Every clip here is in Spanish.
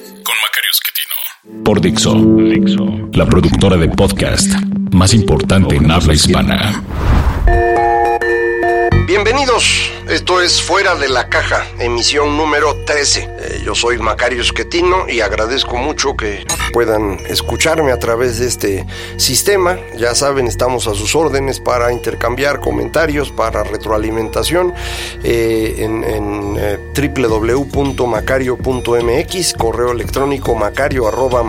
Macario Esquetino. Por Dixo, Dixo, la productora de podcast más importante en habla hispana. Bienvenidos, esto es Fuera de la Caja, emisión número 13. Yo soy Macario Esquetino y agradezco mucho que puedan escucharme a través de este sistema. Ya saben, estamos a sus órdenes para intercambiar comentarios, para retroalimentación eh, en, eh, www.macario.mx, correo electrónico macario arroba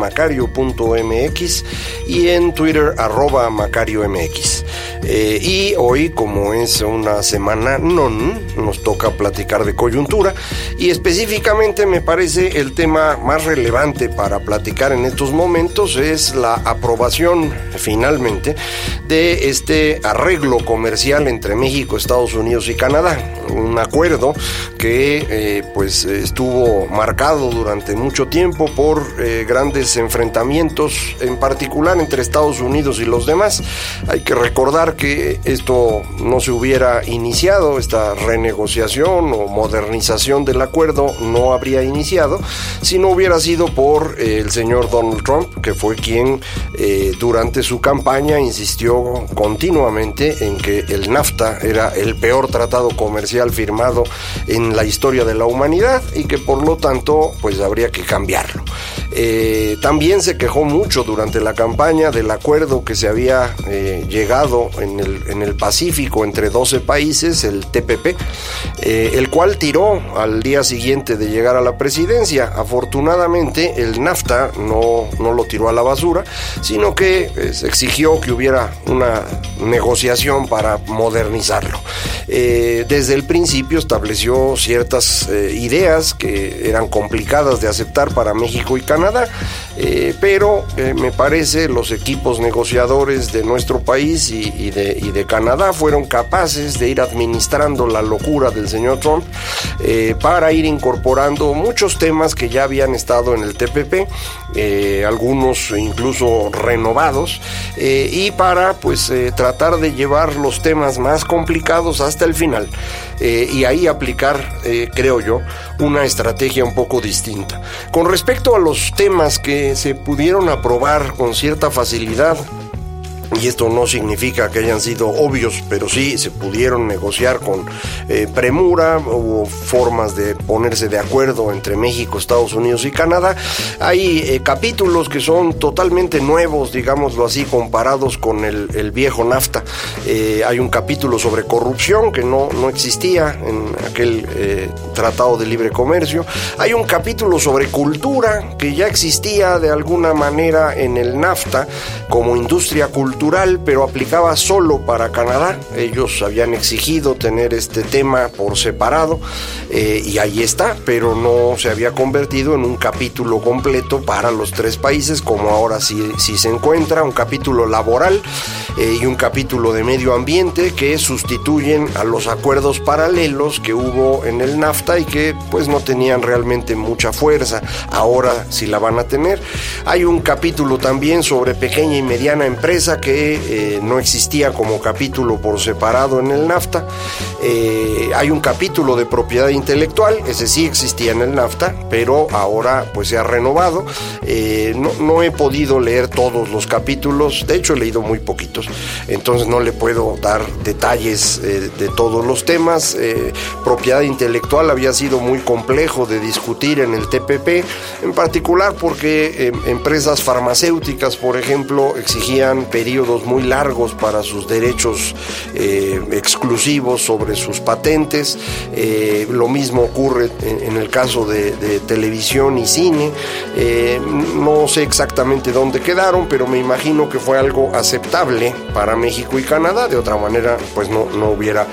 y en Twitter arroba macario.mx. Eh, y hoy, como es una semana non, nos toca platicar de coyuntura y específicamente me parece el tema más relevante para platicar en estos momentos es la aprobación finalmente de este arreglo comercial entre México, Estados Unidos y Canadá. Un acuerdo que eh, pues estuvo marcado durante mucho tiempo por eh, grandes enfrentamientos, en particular entre Estados Unidos y los demás. Hay que recordar que esto no se hubiera iniciado, esta renegociación o modernización del acuerdo no habría iniciado si no hubiera sido por eh, el señor Donald Trump, que fue quien eh, durante su campaña insistió continuamente en que el NAFTA era el peor tratado comercial firmado en la historia de la humanidad y que por lo tanto pues habría que cambiarlo. Eh, también se quejó mucho durante la campaña del acuerdo que se había llegado en el, en el, Pacífico entre 12 países, el TPP, eh, el cual tiró al día siguiente de llegar a la presidencia. Afortunadamente el NAFTA no, no lo tiró a la basura, sino que pues, exigió que hubiera una negociación para modernizarlo. desde el principio estableció ciertas ideas que eran complicadas de aceptar para México y Canadá, eh, pero eh, me parece los equipos negociadores de nuestro país y, de, Canadá fueron capaces de ir administrando la locura del señor Trump eh, para ir incorporando muchos temas que ya habían estado en el TPP, algunos incluso renovados, y para pues tratar de llevar los temas más complicados hasta el final y ahí aplicar, creo yo, una estrategia un poco distinta. Con respecto a los temas que se pudieron aprobar con cierta facilidad, y esto no significa que hayan sido obvios, pero sí se pudieron negociar con eh, premura, hubo formas de ponerse de acuerdo entre México, Estados Unidos y Canadá. Hay eh, capítulos que son totalmente nuevos, digámoslo así, comparados con el, viejo NAFTA. Eh, hay un capítulo sobre corrupción que no, no existía en aquel Tratado de Libre Comercio. Hay un capítulo sobre cultura que ya existía de alguna manera en el NAFTA como industria cultural pero aplicaba solo para Canadá. Ellos habían exigido tener este tema por separado eh, y ahí está, pero no se había convertido en un capítulo completo para los tres países, como ahora sí, sí se encuentra, un capítulo laboral eh, y un capítulo de medio ambiente que sustituyen a los acuerdos paralelos que hubo en el NAFTA y que pues no tenían realmente mucha fuerza. Ahora sí la van a tener. Hay un capítulo también sobre pequeña y mediana empresa que eh, no existía como capítulo por separado en el NAFTA. Eh, hay un capítulo de propiedad intelectual, ese sí existía en el NAFTA, pero ahora pues se ha renovado. Eh, no, he podido leer todos los capítulos, de hecho he leído muy poquitos, entonces no le puedo dar detalles de todos los temas. propiedad intelectual había sido muy complejo de discutir en el TPP, en particular porque empresas farmacéuticas, por ejemplo, exigían periodos muy largos para sus derechos eh, exclusivos sobre sus patentes. Eh, lo mismo ocurre en, el caso de, televisión y cine. Eh, no sé exactamente dónde quedaron, pero me imagino que fue algo aceptable para México y Canadá. De otra manera, pues no, no hubiera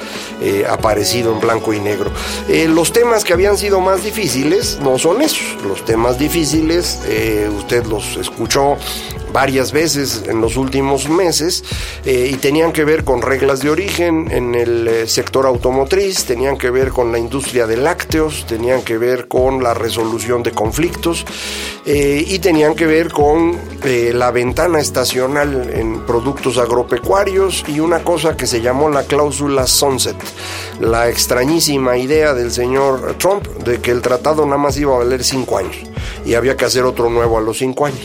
aparecido en blanco y negro. los temas que habían sido más difíciles no son esos. Los temas difíciles, usted los escuchó varias veces en los últimos meses y tenían que ver con reglas de origen en el sector automotriz, tenían que ver con la industria de lácteos, tenían que ver con la resolución de conflictos y tenían que ver con la ventana estacional en productos agropecuarios y una cosa que se llamó la cláusula sunset, la extrañísima idea del señor Trump de que el tratado nada más iba a valer cinco años y había que hacer otro nuevo a los cinco años.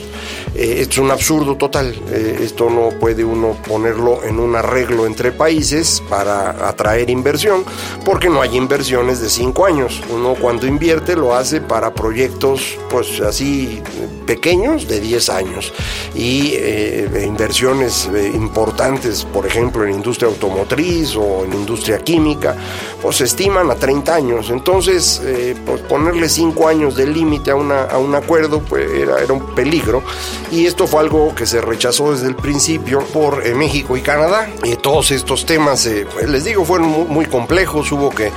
Eh, es un absurdo total. Eh, esto no puede uno ponerlo en un arreglo entre países para atraer inversión, porque no hay inversiones de cinco años. Uno cuando invierte lo hace para proyectos, pues así pequeños de 10 años y eh, inversiones importantes, por ejemplo, en industria automotriz o en industria química, pues se estiman a 30 años. Entonces, pues ponerle cinco años de límite a, a un acuerdo pues era, era un peligro y esto fue algo que se rechazó desde el principio por eh, México y Canadá. Y todos estos temas, eh, pues, les digo, fueron muy, complejos, hubo que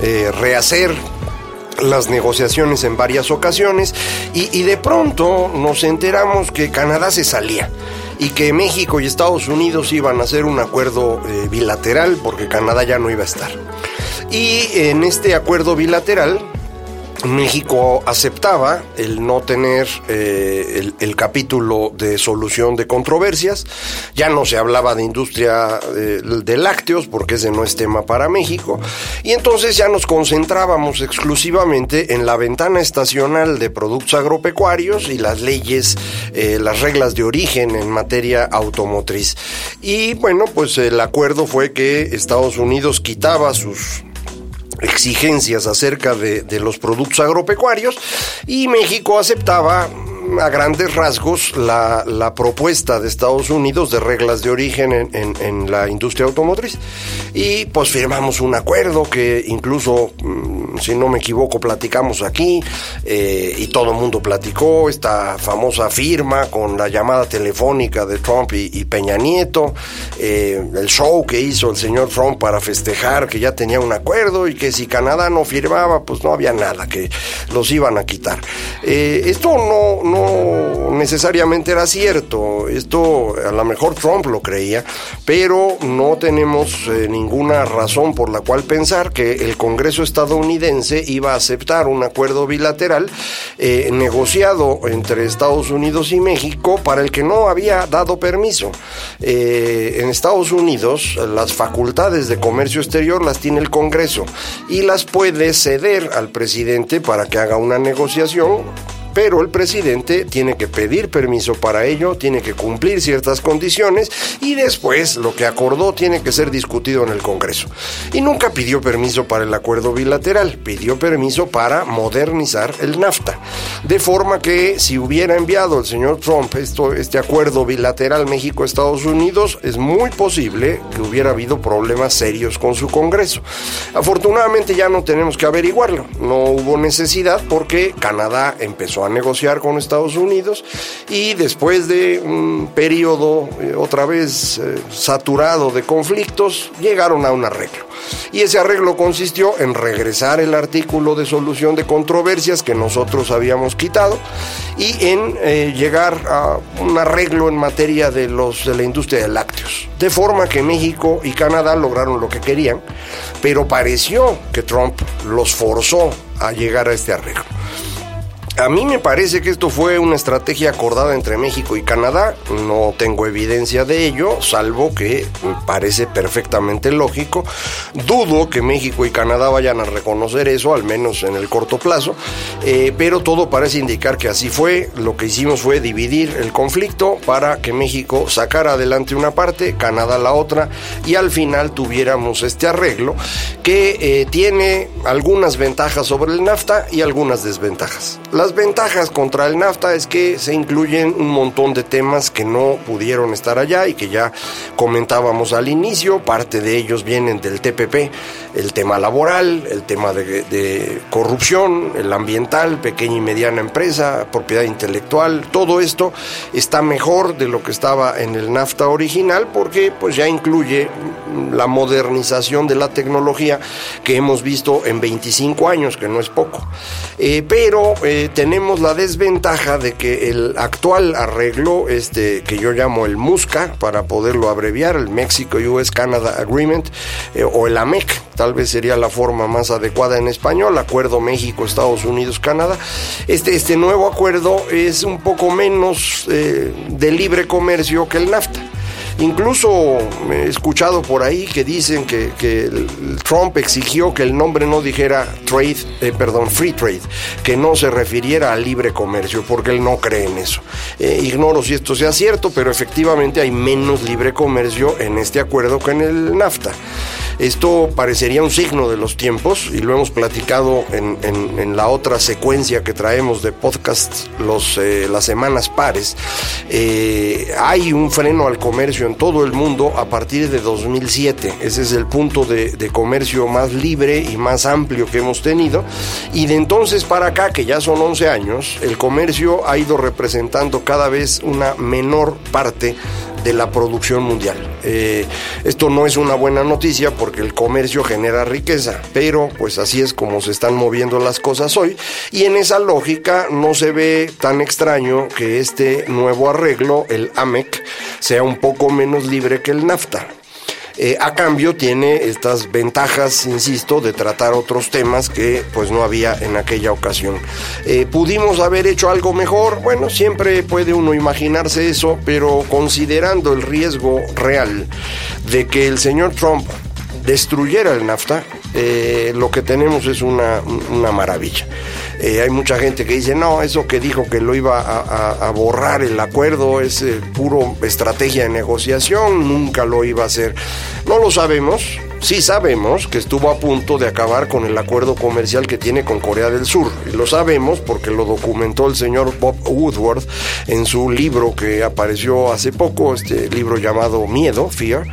eh, rehacer las negociaciones en varias ocasiones y, de pronto nos enteramos que Canadá se salía y que México y Estados Unidos iban a hacer un acuerdo bilateral porque Canadá ya no iba a estar. Y en este acuerdo bilateral México aceptaba el no tener eh, el, capítulo de solución de controversias. Ya no se hablaba de industria eh, de lácteos porque ese no es tema para México. Y entonces ya nos concentrábamos exclusivamente en la ventana estacional de productos agropecuarios y las leyes, eh, las reglas de origen en materia automotriz. Y bueno, pues el acuerdo fue que Estados Unidos quitaba sus exigencias acerca de, de, los productos agropecuarios y México aceptaba a grandes rasgos la, la, propuesta de Estados Unidos de reglas de origen en, en, la industria automotriz. Y pues firmamos un acuerdo que incluso, mm, si no me equivoco, platicamos aquí eh, y todo el mundo platicó esta famosa firma con la llamada telefónica de Trump y, Peña Nieto, eh, el show que hizo el señor Trump para festejar que ya tenía un acuerdo y que si Canadá no firmaba, pues no había nada, que los iban a quitar. Eh, esto no no necesariamente era cierto. Esto a lo mejor Trump lo creía, pero no tenemos eh, ninguna razón por la cual pensar que el Congreso estadounidense iba a aceptar un acuerdo bilateral eh, negociado entre Estados Unidos y México para el que no había dado permiso. Eh, en Estados Unidos las facultades de comercio exterior las tiene el Congreso y las puede ceder al presidente para que haga una negociación pero el presidente tiene que pedir permiso para ello, tiene que cumplir ciertas condiciones y después lo que acordó tiene que ser discutido en el Congreso. Y nunca pidió permiso para el acuerdo bilateral, pidió permiso para modernizar el NAFTA. De forma que si hubiera enviado el señor Trump esto, este acuerdo bilateral México-Estados Unidos, es muy posible que hubiera habido problemas serios con su Congreso. Afortunadamente ya no tenemos que averiguarlo, no hubo necesidad porque Canadá empezó a negociar con Estados Unidos y después de un periodo eh, otra vez eh, saturado de conflictos, llegaron a un arreglo. Y ese arreglo consistió en regresar el artículo de solución de controversias que nosotros habíamos quitado y en eh, llegar a un arreglo en materia de, los, de la industria de lácteos. De forma que México y Canadá lograron lo que querían, pero pareció que Trump los forzó a llegar a este arreglo. A mí me parece que esto fue una estrategia acordada entre México y Canadá. No tengo evidencia de ello, salvo que parece perfectamente lógico. Dudo que México y Canadá vayan a reconocer eso, al menos en el corto plazo, eh, pero todo parece indicar que así fue. Lo que hicimos fue dividir el conflicto para que México sacara adelante una parte, Canadá la otra, y al final tuviéramos este arreglo que eh, tiene algunas ventajas sobre el NAFTA y algunas desventajas. Las ventajas contra el NAFTA es que se incluyen un montón de temas que no pudieron estar allá y que ya comentábamos al inicio. Parte de ellos vienen del TPP, el tema laboral, el tema de, corrupción, el ambiental, pequeña y mediana empresa, propiedad intelectual. Todo esto está mejor de lo que estaba en el NAFTA original porque pues ya incluye la modernización de la tecnología que hemos visto en 25 años, que no es poco. Eh, pero eh, tenemos la desventaja de que el actual arreglo, este que yo llamo el MUSCA, para poderlo abreviar, el México-US Canada Agreement, eh, o el AMEC, tal vez sería la forma más adecuada en español, Acuerdo México-Estados Unidos-Canadá. Este, este nuevo acuerdo es un poco menos eh, de libre comercio que el NAFTA. Incluso he escuchado por ahí que dicen que, Trump exigió que el nombre no dijera trade, eh, perdón, free trade, que no se refiriera al libre comercio, porque él no cree en eso. Eh, ignoro si esto sea cierto, pero efectivamente hay menos libre comercio en este acuerdo que en el NAFTA. Esto parecería un signo de los tiempos y lo hemos platicado en, la otra secuencia que traemos de podcast los, eh, las semanas pares. hay un freno al comercio en todo el mundo a partir de 2007. Ese es el punto de, comercio más libre y más amplio que hemos tenido. Y de entonces para acá, que ya son 11 años, el comercio ha ido representando cada vez una menor parte de la producción mundial. Eh, esto no es una buena noticia porque el comercio genera riqueza, pero pues así es como se están moviendo las cosas hoy y en esa lógica no se ve tan extraño que este nuevo arreglo, el AMEC, sea un poco menos libre que el NAFTA. Eh, a cambio tiene estas ventajas, insisto, de tratar otros temas que pues no había en aquella ocasión. Eh, ¿Pudimos haber hecho algo mejor? Bueno, siempre puede uno imaginarse eso, pero considerando el riesgo real de que el señor Trump destruyera el NAFTA, eh, lo que tenemos es una, maravilla. hay mucha gente que dice, no, eso que dijo que lo iba a, borrar el acuerdo es puro estrategia de negociación, nunca lo iba a hacer. No lo sabemos, sí sabemos que estuvo a punto de acabar con el acuerdo comercial que tiene con Corea del Sur. Y lo sabemos porque lo documentó el señor Bob Woodward en su libro que apareció hace poco, este libro llamado Miedo, Fear,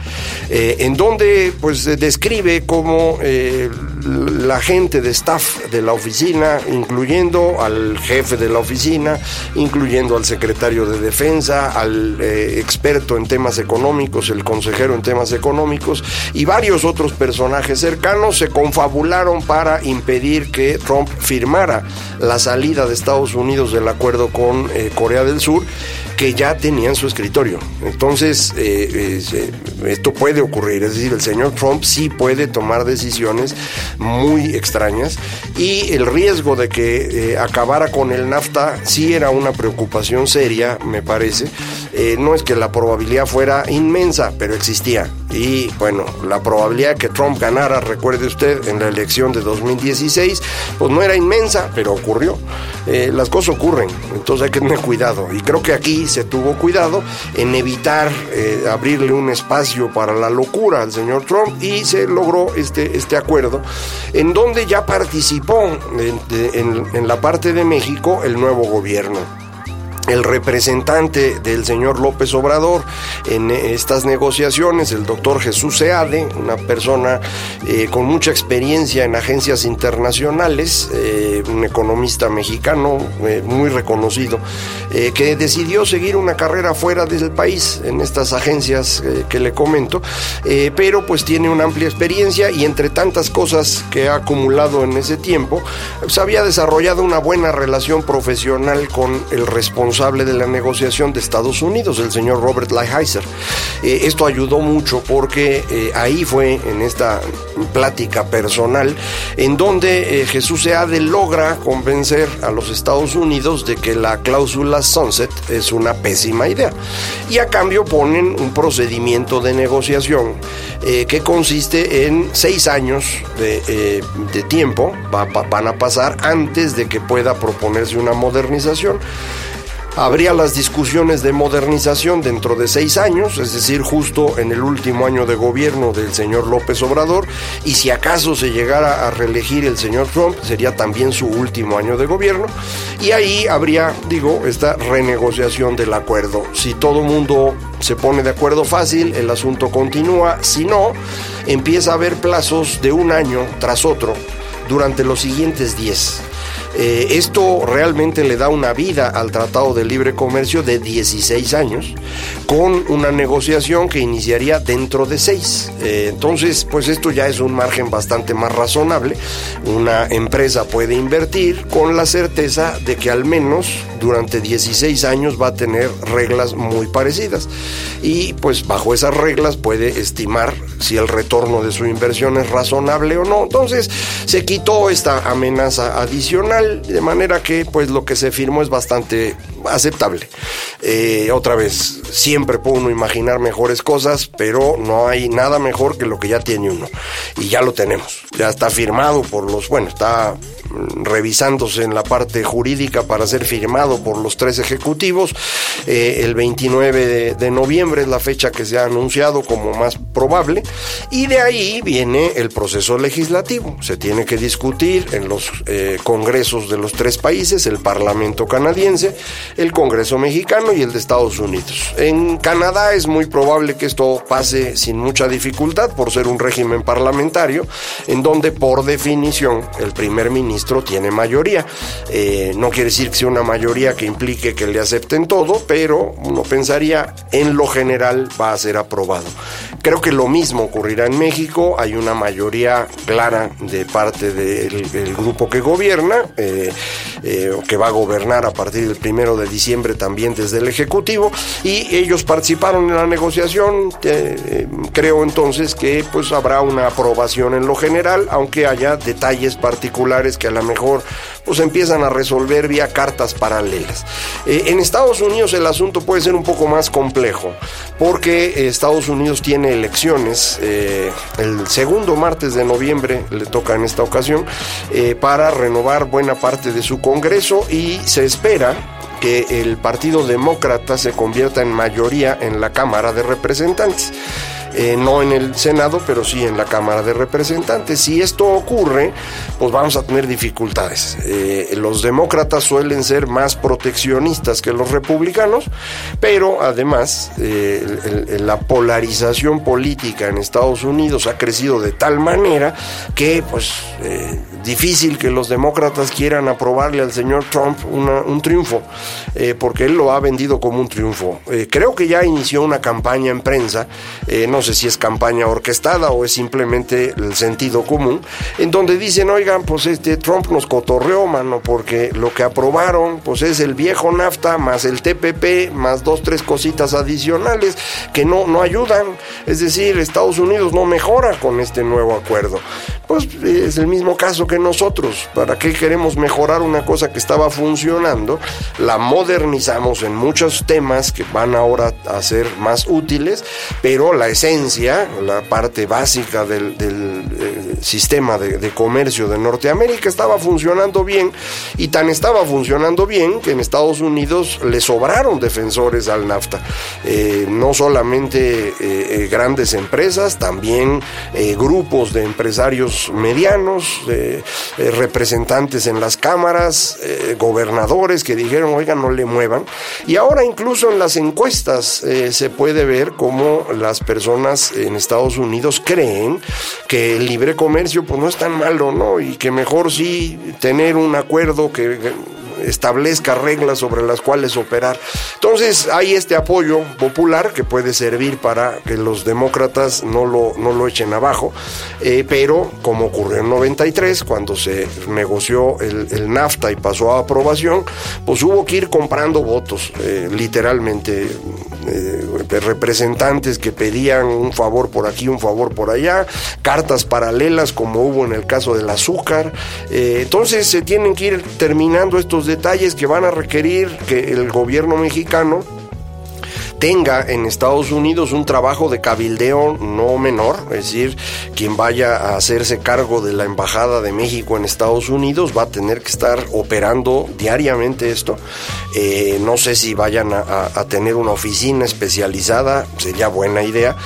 eh, en donde pues describe cómo eh, la gente de staff de la oficina, incluyendo al jefe de la oficina, incluyendo al secretario de defensa, al eh, experto en temas económicos, el consejero en temas económicos y varios otros personajes cercanos se confabularon para impedir que Trump firmara la salida de Estados Unidos del acuerdo con eh, Corea del Sur que ya tenían su escritorio. Entonces, eh, eh, esto puede ocurrir, es decir, el señor Trump sí puede tomar decisiones muy extrañas y el riesgo de que acabara con el NAFTA sí era una preocupación seria, me parece. no es que la probabilidad fuera inmensa, pero existía. Y bueno, la probabilidad que Trump ganara, recuerde usted, en la elección de 2016, pues no era inmensa, pero ocurrió. Eh, las cosas ocurren, entonces hay que tener cuidado. Y creo que aquí se tuvo cuidado en evitar eh, abrirle un espacio para la locura al señor Trump y se logró este, este acuerdo, en donde ya participó en la parte de México el nuevo gobierno el representante del señor López Obrador en estas negociaciones, el doctor Jesús Seade, una persona eh, con mucha experiencia en agencias internacionales, eh, un economista mexicano eh, muy reconocido, que decidió seguir una carrera fuera del país en estas agencias que le comento, pero pues tiene una amplia experiencia y entre tantas cosas que ha acumulado en ese tiempo, pues había desarrollado una buena relación profesional con el responsable de la negociación de Estados Unidos, el señor Robert Lighthizer. Eh, esto ayudó mucho porque eh, ahí fue en esta plática personal en donde eh, Jesús Seade logra convencer a los Estados Unidos de que la cláusula sunset es una pésima idea. Y a cambio ponen un procedimiento de negociación que consiste en seis años de, tiempo, van a pasar antes de que pueda proponerse una modernización habría las discusiones de modernización dentro de seis años, es decir, justo en el último año de gobierno del señor López Obrador, y si acaso se llegara a reelegir el señor Trump, sería también su último año de gobierno, y ahí habría, digo, esta renegociación del acuerdo. Si todo mundo se pone de acuerdo fácil, el asunto continúa, si no, empieza a haber plazos de un año tras otro durante los siguientes diez. Eh, esto realmente le da una vida al Tratado de Libre Comercio de 16 años, con una negociación que iniciaría dentro de 6. Eh, entonces, pues esto ya es un margen bastante más razonable. Una empresa puede invertir con la certeza de que al menos durante 16 años va a tener reglas muy parecidas. Y pues bajo esas reglas puede estimar si el retorno de su inversión es razonable o no. Entonces se quitó esta amenaza adicional, de manera que pues lo que se firmó es bastante aceptable. Eh, otra vez, siempre puede uno imaginar mejores cosas, pero no hay nada mejor que lo que ya tiene uno. Y ya lo tenemos. Ya está firmado por los, bueno, está revisándose en la parte jurídica para ser firmado por los tres ejecutivos. Eh, el 29 de, noviembre es la fecha que se ha anunciado como más probable y de ahí viene el proceso legislativo. Se tiene que discutir en los eh, congresos de los tres países, el Parlamento canadiense, el Congreso mexicano y el de Estados Unidos. En Canadá es muy probable que esto pase sin mucha dificultad por ser un régimen parlamentario en donde por definición el primer ministro tiene mayoría. Eh, no quiere decir que sea una mayoría que implique que le acepten todo, pero uno pensaría en lo general va a ser aprobado. Creo que lo mismo ocurrirá en México. Hay una mayoría clara de parte del, grupo que gobierna, eh, eh, que va a gobernar a partir del primero de diciembre también desde el Ejecutivo, y ellos participaron en la negociación. creo entonces que pues habrá una aprobación en lo general, aunque haya detalles particulares que a lo mejor pues empiezan a resolver vía cartas paralelas. Eh, en Estados Unidos el asunto puede ser un poco más complejo, porque Estados Unidos tiene elecciones eh, el segundo martes de noviembre, le toca en esta ocasión, eh, para renovar buena parte de su Congreso y se espera que el Partido Demócrata se convierta en mayoría en la Cámara de Representantes. Eh, no en el Senado, pero sí en la Cámara de Representantes. Si esto ocurre, pues vamos a tener dificultades. Eh, los demócratas suelen ser más proteccionistas que los republicanos, pero además eh, la polarización política en Estados Unidos ha crecido de tal manera que, pues, difícil que los demócratas quieran aprobarle al señor Trump un triunfo, porque él lo ha vendido como un triunfo. creo que ya inició una campaña en prensa, no no sé si es campaña orquestada o es simplemente el sentido común, en donde dicen, oigan, pues este Trump nos cotorreó, mano, porque lo que aprobaron, pues es el viejo NAFTA más el TPP más dos, tres cositas adicionales que no, no ayudan. Es decir, Estados Unidos no mejora con este nuevo acuerdo. Pues es el mismo caso que nosotros. ¿Para qué queremos mejorar una cosa que estaba funcionando? La modernizamos en muchos temas que van ahora a ser más útiles, pero la esencia la parte básica del, eh, sistema de, comercio de Norteamérica estaba funcionando bien y tan estaba funcionando bien que en Estados Unidos le sobraron defensores al NAFTA. Eh, no solamente eh, grandes empresas, también grupos de empresarios medianos, representantes en las cámaras, gobernadores que dijeron, oigan, no le muevan. Y ahora incluso en las encuestas se puede ver cómo las personas en Estados Unidos creen que el libre comercio pues no es tan malo, ¿no? Y que mejor sí tener un acuerdo que establezca reglas sobre las cuales operar. Entonces hay este apoyo popular que puede servir para que los demócratas no lo, no lo echen abajo, eh, pero como ocurrió en 93, cuando se negoció el, NAFTA y pasó a aprobación, pues hubo que ir comprando votos, eh, literalmente, eh, representantes que pedían un favor por aquí, un favor por allá, cartas paralelas como hubo en el caso del azúcar. entonces se tienen que ir terminando estos detalles que van a requerir que el gobierno mexicano tenga en Estados Unidos un trabajo de cabildeo no menor, es decir, quien vaya a hacerse cargo de la Embajada de México en Estados Unidos va a tener que estar operando diariamente esto. Eh, no sé si vayan a, tener una oficina especializada, sería buena idea.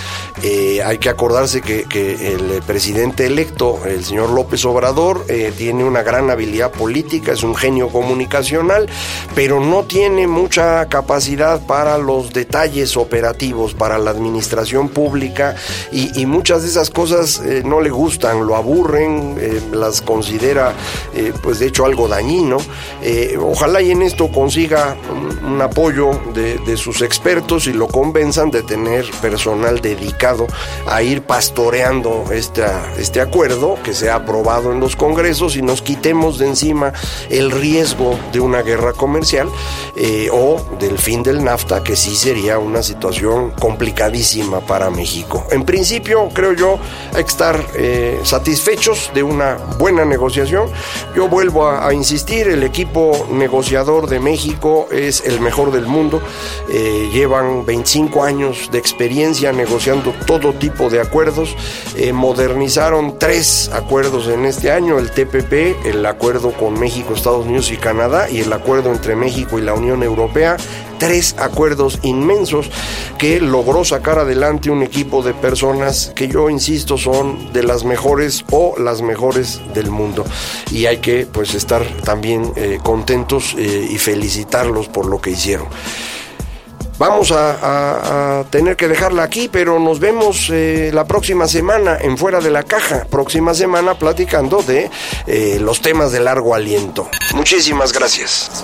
Eh, hay que acordarse que, el presidente electo, el señor López Obrador, eh, tiene una gran habilidad política, es un genio comunicacional, pero no tiene mucha capacidad para los detalles operativos para la administración pública y, muchas de esas cosas eh, no le gustan, lo aburren, eh, las considera pues de hecho algo dañino. ojalá y en esto consiga un, apoyo de, sus expertos y lo convenzan de tener personal dedicado a ir pastoreando esta, este acuerdo que se ha aprobado en los congresos y nos quitemos de encima el riesgo de una guerra comercial eh, o del fin del NAFTA, que sí sería una situación complicadísima para México. En principio, creo yo, hay que estar eh, satisfechos de una buena negociación. Yo vuelvo a, insistir, el equipo negociador de México es el mejor del mundo. Eh, llevan 25 años de experiencia negociando todo tipo de acuerdos. modernizaron tres acuerdos en este año, el TPP, el acuerdo con México, Estados Unidos y Canadá y el acuerdo entre México y la Unión Europea, tres acuerdos inmensos que logró sacar adelante un equipo de personas que yo insisto son de las mejores o las mejores del mundo y hay que pues estar también eh, contentos eh, y felicitarlos por lo que hicieron. Vamos a, tener que dejarla aquí, pero nos vemos eh, la próxima semana en Fuera de la Caja. Próxima semana platicando de los temas de largo aliento. Muchísimas gracias.